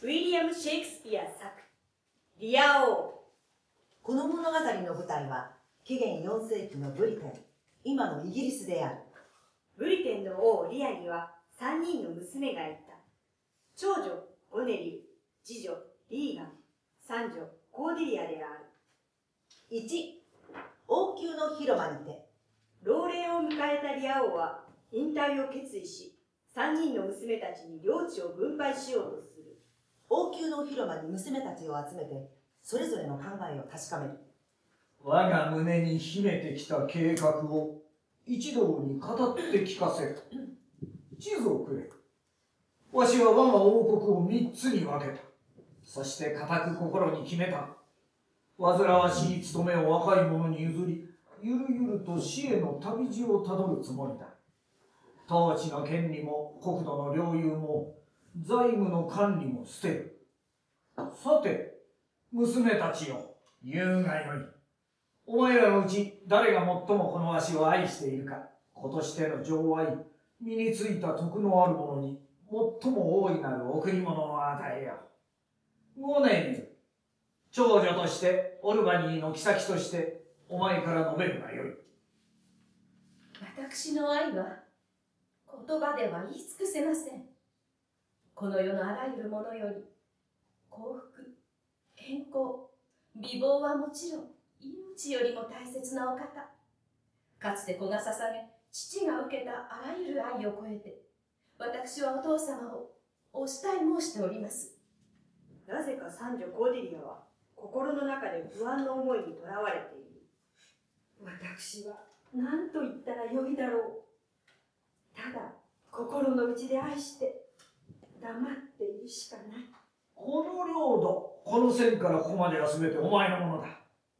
ウィリアム・シェイクスピア作「リア王。この物語の舞台は紀元4世紀のブリテン。今のイギリスである。ブリテンの王リアには3人の娘がいた。長女ゴネリル次女リーガン。三女コーデリアである。1王宮の広間にて。老齢を迎えたリア王は引退を決意し3人の娘たちに領地を分配しようとする王宮の広間に娘たちを集めてそれぞれの考えを確かめる。我が胸に秘めてきた計画を一同に語って聞かせる。地図をくれ。わしは我が王国を三つに分けた。そして固く心に決めた。煩わしい務めを若い者に譲りゆるゆると死への旅路をたどるつもりだ。統治の権利も国土の領有も財務の管理も捨てる。さて娘たちよ。言うがよい。お前らのうち誰が最もこのわしを愛しているか。今年での情愛。身についた徳のある者に最も大いなる贈り物を与えよう。五年に長女としてオルバニーの妃としてお前から述べるがよい。私の愛は言葉では言い尽くせません。この世のあらゆるものより幸福健康美貌はもちろん命よりも大切なお方。かつて子が捧げ父が受けたあらゆる愛を超えて私はお父様をお慕い申しております。なぜか三女コーデリアは心の中で不安の思いにとらわれている。私は何と言ったらよいだろう。ただ心の内で愛して黙っているしかないこの領土この線からここまでは全てお前のものだ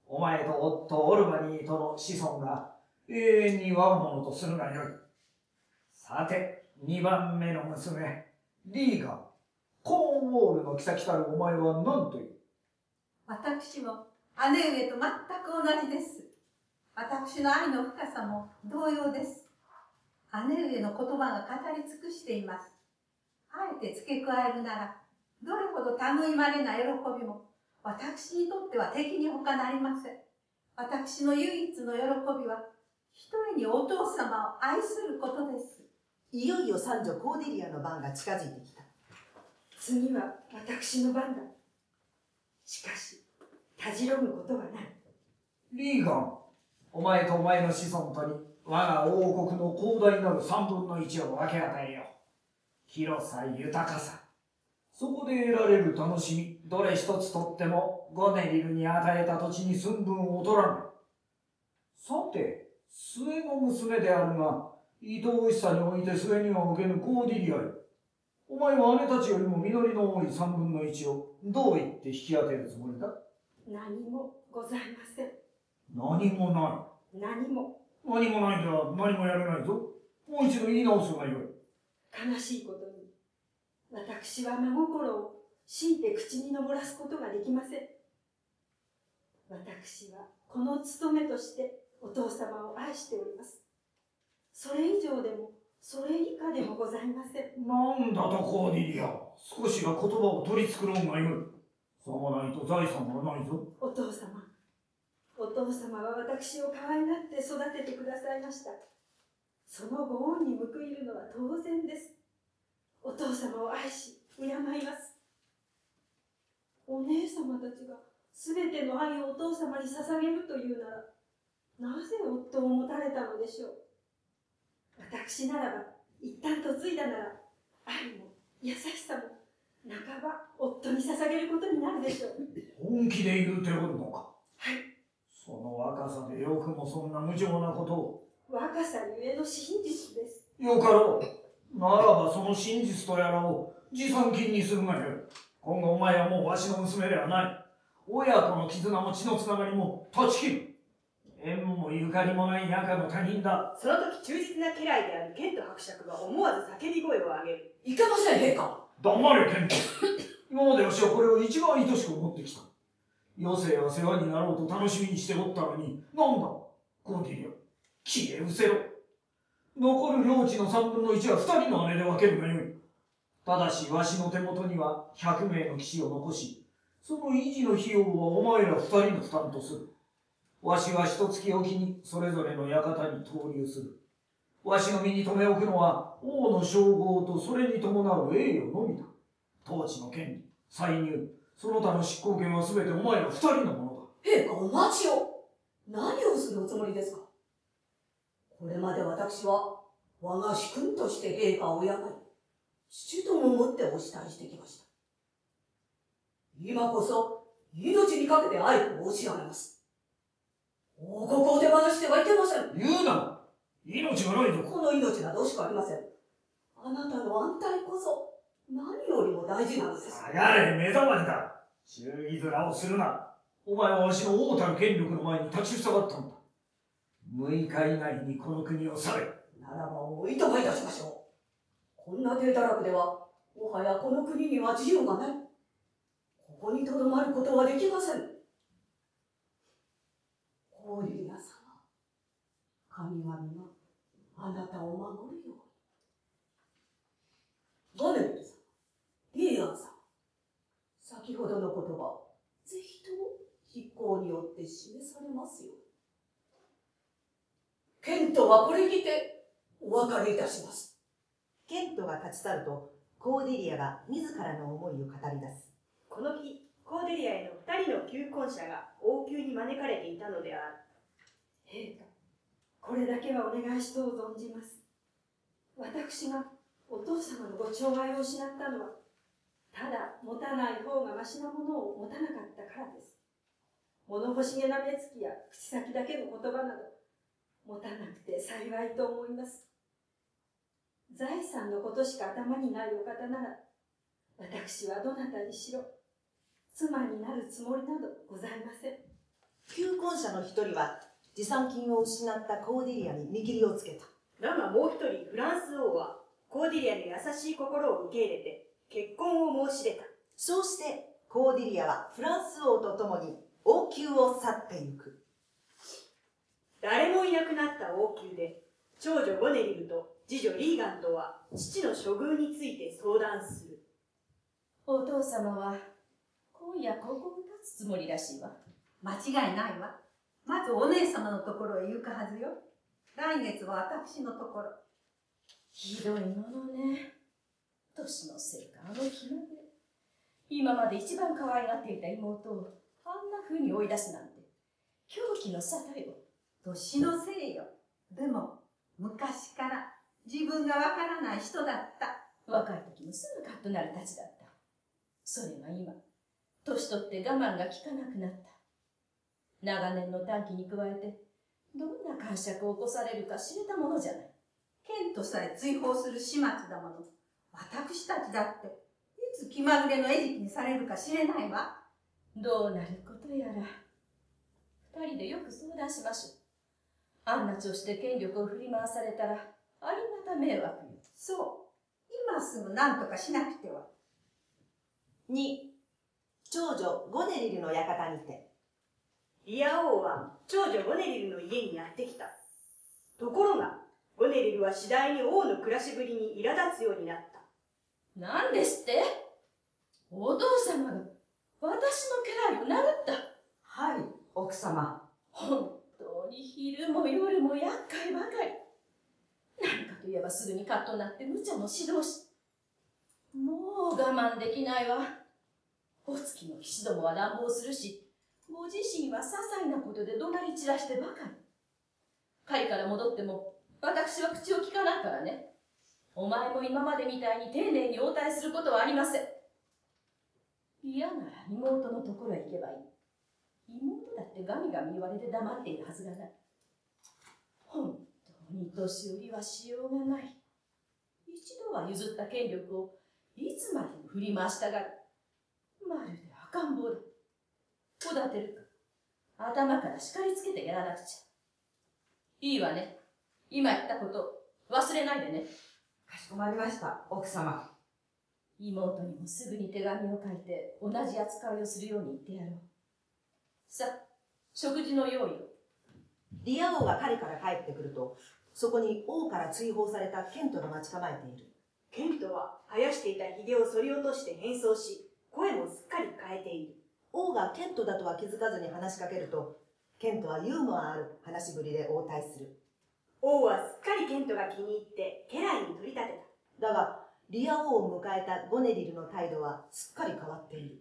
お前と夫オルバニーとの子孫が永遠に我が物とするがよいさて二番目の娘リーガンコーンウォールの妃たるお前は何という？私も姉上と全く同じです。私の愛の深さも同様です。姉上の言葉が語り尽くしています。あえて付け加えるなら、どれほど類まれな喜びも、私にとっては敵に他なりません。私の唯一の喜びは、一人にお父様を愛することです。いよいよ三女コーデリアの番が近づいてきた次は私の番だしかしたじろぐことはないリーガンお前とお前の子孫とに我が王国の広大なる三分の一を分け与えよう広さ豊かさ。そこで得られる楽しみどれ一つとってもゴネリルに与えた土地に寸分劣らぬ。さて末の娘であるが愛おしさにおいて末には受けぬコーディリアよお前は姉たちよりも実りの多い三分の一をどう言って引き当てるつもりだ？何もございません。何もない。何も。何もないんじゃ何もやれないぞ。もう一度言い直すがよい。悲しいことに私は真心を強いて口に上らすことができません私はこの務めとしてお父様を愛しておりますそれ以上でもそれ以下でもございませんなんだとコーディリア。少しは言葉を取り繕うがよい。さもないと財産はないぞ。お父様お父様は私を可愛がって育ててくださいましたそのご恩に報いるのは当然です。お父様を愛し敬います。お姉様たちが全ての愛をお父様に捧げるというならなぜ夫を持たれたのでしょう。私ならば一旦嫁いだなら愛も優しさも半ば夫に捧げることになるでしょう。本気で言うておるのか。はい。その若さでよくもそんな無情なことを。若さゆえの真実ですよかろう。ならばその真実とやらを持参金にするがよい。今後お前はもうわしの娘ではない。親子の絆も血のつながりも断ち切る。縁もゆかりもない中の他人だ。その時忠実な家来であるケント伯爵が思わず叫び声を上げるいけません、陛下。黙れ、ケント。今までわしはこれを一番愛しく思ってきた。余生は世話になろうと楽しみにしておったのに、なんだ、コーディリア。消え失せろ。残る領地の三分の一は二人の姉で分けるがよい。ただしわしの手元には100名の騎士を残し、その維持の費用はお前ら二人の負担とする。わしは一月おきにそれぞれの館に投入する。わしの身に留め置くのは王の称号とそれに伴う栄誉のみだ。統治の権利、歳入、その他の執行権は全てお前ら二人のものだ。陛下お待ちを何をするおつもりですか？これまで私は我が主君として陛下を敬い、父とも思ってお慕いしてきました。今こそ命にかけて愛を申し上げます。王国を手放してはいけません。言うな命がないぞ。この命などしかありません。あなたの安泰こそ何よりも大事なのです。下がれ、目覚ましだ。忠義面をするな。お前はわしの王たる権力の前に立ちふさがったんだ。6日以内にこの国を去れ。ならばおいとまいたしましょう。こんな低たらくでは、もはやこの国には自由がない。ここにとどまることはできません。コーリリア様、神々があなたを守るように。ガネル様、リーアン様、先ほどの言葉、ぜひとも実行によって示されますように。ケントはこれにてお別れいたします。ケントが立ち去ると、コーデリアが自らの思いを語り出す。この日、コーデリアへの二人の求婚者が王宮に招かれていたのである。陛下、これだけはお願いしとう存じます。私がお父様のご寵愛を失ったのは、ただ持たない方がましなものを持たなかったからです。物欲しげな目つきや口先だけの言葉など、持たなくて幸いと思います。財産のことしか頭にないお方なら、私はどなたにしろ、妻になるつもりなどございません。求婚者の一人は、持参金を失ったコーデリアに見切りをつけた。だがもう一人フランス王はコーディリアの優しい心を受け入れて結婚を申し出た。そうして、コーデリアはフランス王と共に王宮を去ってゆく。誰もいなくなった王宮で長女ゴネリルと次女リーガンとは父の処遇について相談する。お父様は今夜ここに立つつもりらしいわ。間違いないわ。まずお姉様のところへ行くはずよ。来月は私のところ。ひどいものね。年のせいかあの気まで。今まで一番可愛がっていた妹をあんな風に追い出すなんて狂気の沙汰よ。年のせいよ。でも、昔から自分がわからない人だった。若い時もすぐカッとなるたちだった。それが今、年取って我慢が効かなくなった。長年の短期に加えて、どんな感触を起こされるか知れたものじゃない。剣とさえ追放する始末だもの。私たちだって、いつ気まぐれの餌食にされるか知れないわ。どうなることやら。二人でよく相談しましょう。あんな調子で権力を振り回されたら、ありがた迷惑よ。そう。今すぐ何とかしなくては。2、長女ゴネリルの館にて。リア王は長女ゴネリルの家にやってきた。ところが、ゴネリルは次第に王の暮らしぶりに苛立つようになった。なんですって？お父様が私の家来を殴った。はい、奥様。本に昼も夜も厄介ばかり。何かといえばすぐにカッとなって無茶も指導し。もう我慢できないわ。お月の騎士どもは乱暴するし、ご自身は些細なことで怒鳴り散らしてばかり。狩りから戻っても、私は口を聞かないからね。お前も今までみたいに丁寧に応対することはありません。嫌なら妹のところへ行けばいい。妹だってガミガミ言われて黙っているはずがない。本当に年寄りはしようがない。一度は譲った権力をいつまでも振り回したがる。まるで赤ん坊だ。おだてるか。頭から叱りつけてやらなくちゃ。いいわね。今言ったこと忘れないでね。かしこまりました、奥様。妹にもすぐに手紙を書いて同じ扱いをするように言ってやろう。さあ、食事の用意を。リア王が狩りから帰ってくると、そこに王から追放されたケントが待ち構えている。ケントは生やしていた髭を剃り落として変装し、声もすっかり変えている。王がケントだとは気づかずに話しかけると、ケントはユーモアある話しぶりで応対する。王はすっかりケントが気に入って家来に取り立てた。だが、リア王を迎えたゴネリルの態度はすっかり変わっている。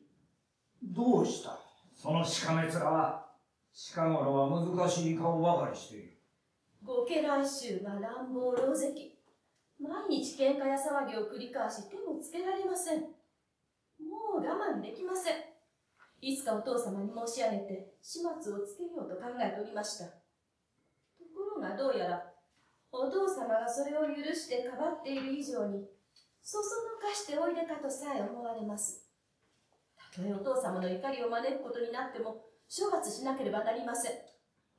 どうした？そのしかめ面は。近頃は難しい顔ばかりしている。ご家来衆が乱暴狼藉。毎日喧嘩や騒ぎを繰り返し手もつけられません。もう我慢できません。いつかお父様に申し上げて始末をつけようと考えておりました。ところがどうやらお父様がそれを許してかばっている以上にそそのかしておいでかとさえ思われます。たとえお父様の怒りを招くことになっても処罰しなければなりません。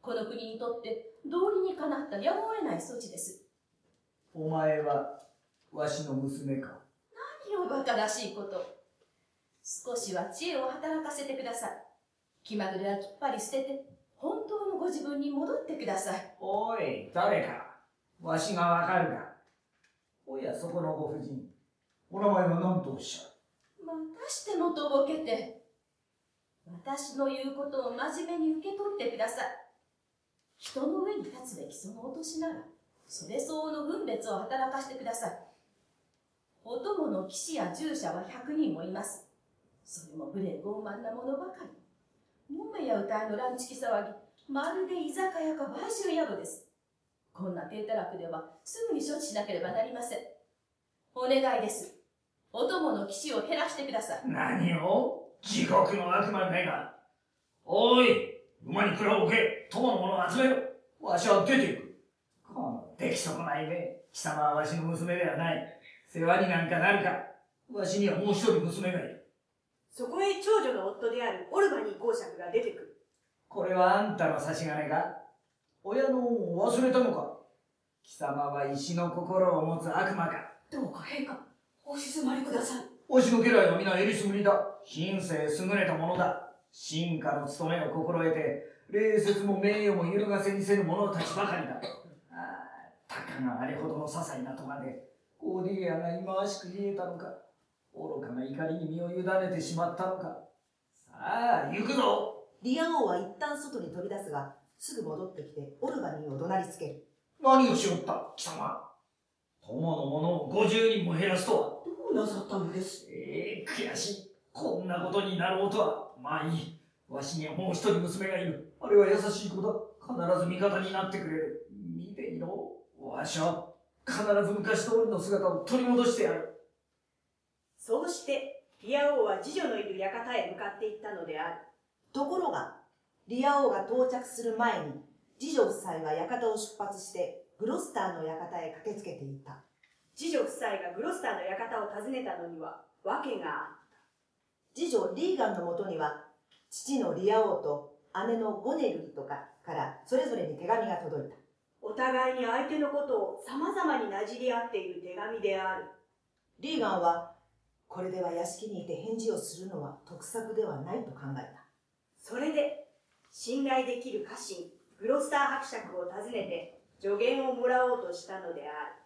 この国にとって道理にかなったやむを得ない措置です。お前は、わしの娘か？何を馬鹿らしいこと。少しは知恵を働かせてください。気まぐれはきっぱり捨てて、本当のご自分に戻ってください。おい、誰か？わしがわかるか？おや、そこのご婦人。お名前は何とおっしゃる？またしてもとぼけて。私の言うことを真面目に受け取ってください。人の上に立つべきそのお年なら、それ相応の分別を働かせてください。お供の騎士や従者は100人もいます。それも無礼傲慢なものばかり。もめや歌いの乱チキ騒ぎ、まるで居酒屋か売春宿です。こんな低たらくではすぐに処置しなければなりません。お願いです。お供の騎士を減らしてください。何を？地獄の悪魔めが。おい、馬に蔵を置け、友の者を集めろ。わしは出ていく。この出来損ないめ。貴様はわしの娘ではない。世話になんかなるか。わしにはもう一人娘がいる。そこへ長女の夫であるオルバニー公爵が出てくる。これはあんたの差し金か？親の恩を忘れたのか？貴様は石の心を持つ悪魔か？どうか陛下、お静まりください。わしの家来は皆えりすぐりだ。品性優れたものだ。進化の務めを心得て、礼節も名誉も揺るがせにせぬ者たちばかりだ。ああ、たかがあれほどの些細なとまで、コーディリアが忌まわしく見えたのか。愚かな怒りに身を委ねてしまったのか。さあ、行くぞリア王は一旦外に飛び出すが、すぐ戻ってきてオルバニーを怒鳴りつける。何をしおった、貴様。友の者を50人も減らすとは。なさったのです？ええ悔しい。こんなことになろうとは。まあいい。わしにはもう一人娘がいる。あれは優しい子だ。必ず味方になってくれる。見ていろ。わしは必ず昔通りの姿を取り戻してやる。そうして、リア王は次女のいる館へ向かっていったのである。ところが、リア王が到着する前に、次女夫妻は館を出発して、グロスターの館へ駆けつけていた。次女夫妻がグロスターの館を訪ねたのには、訳があった。次女リーガンのもとには、父のリア王と姉のゴネルリとかからそれぞれに手紙が届いた。お互いに相手のことを様々になじり合っている手紙である。リーガンは、これでは屋敷にいて返事をするのは得策ではないと考えた。それで、信頼できる家臣、グロスター伯爵を訪ねて助言をもらおうとしたのである。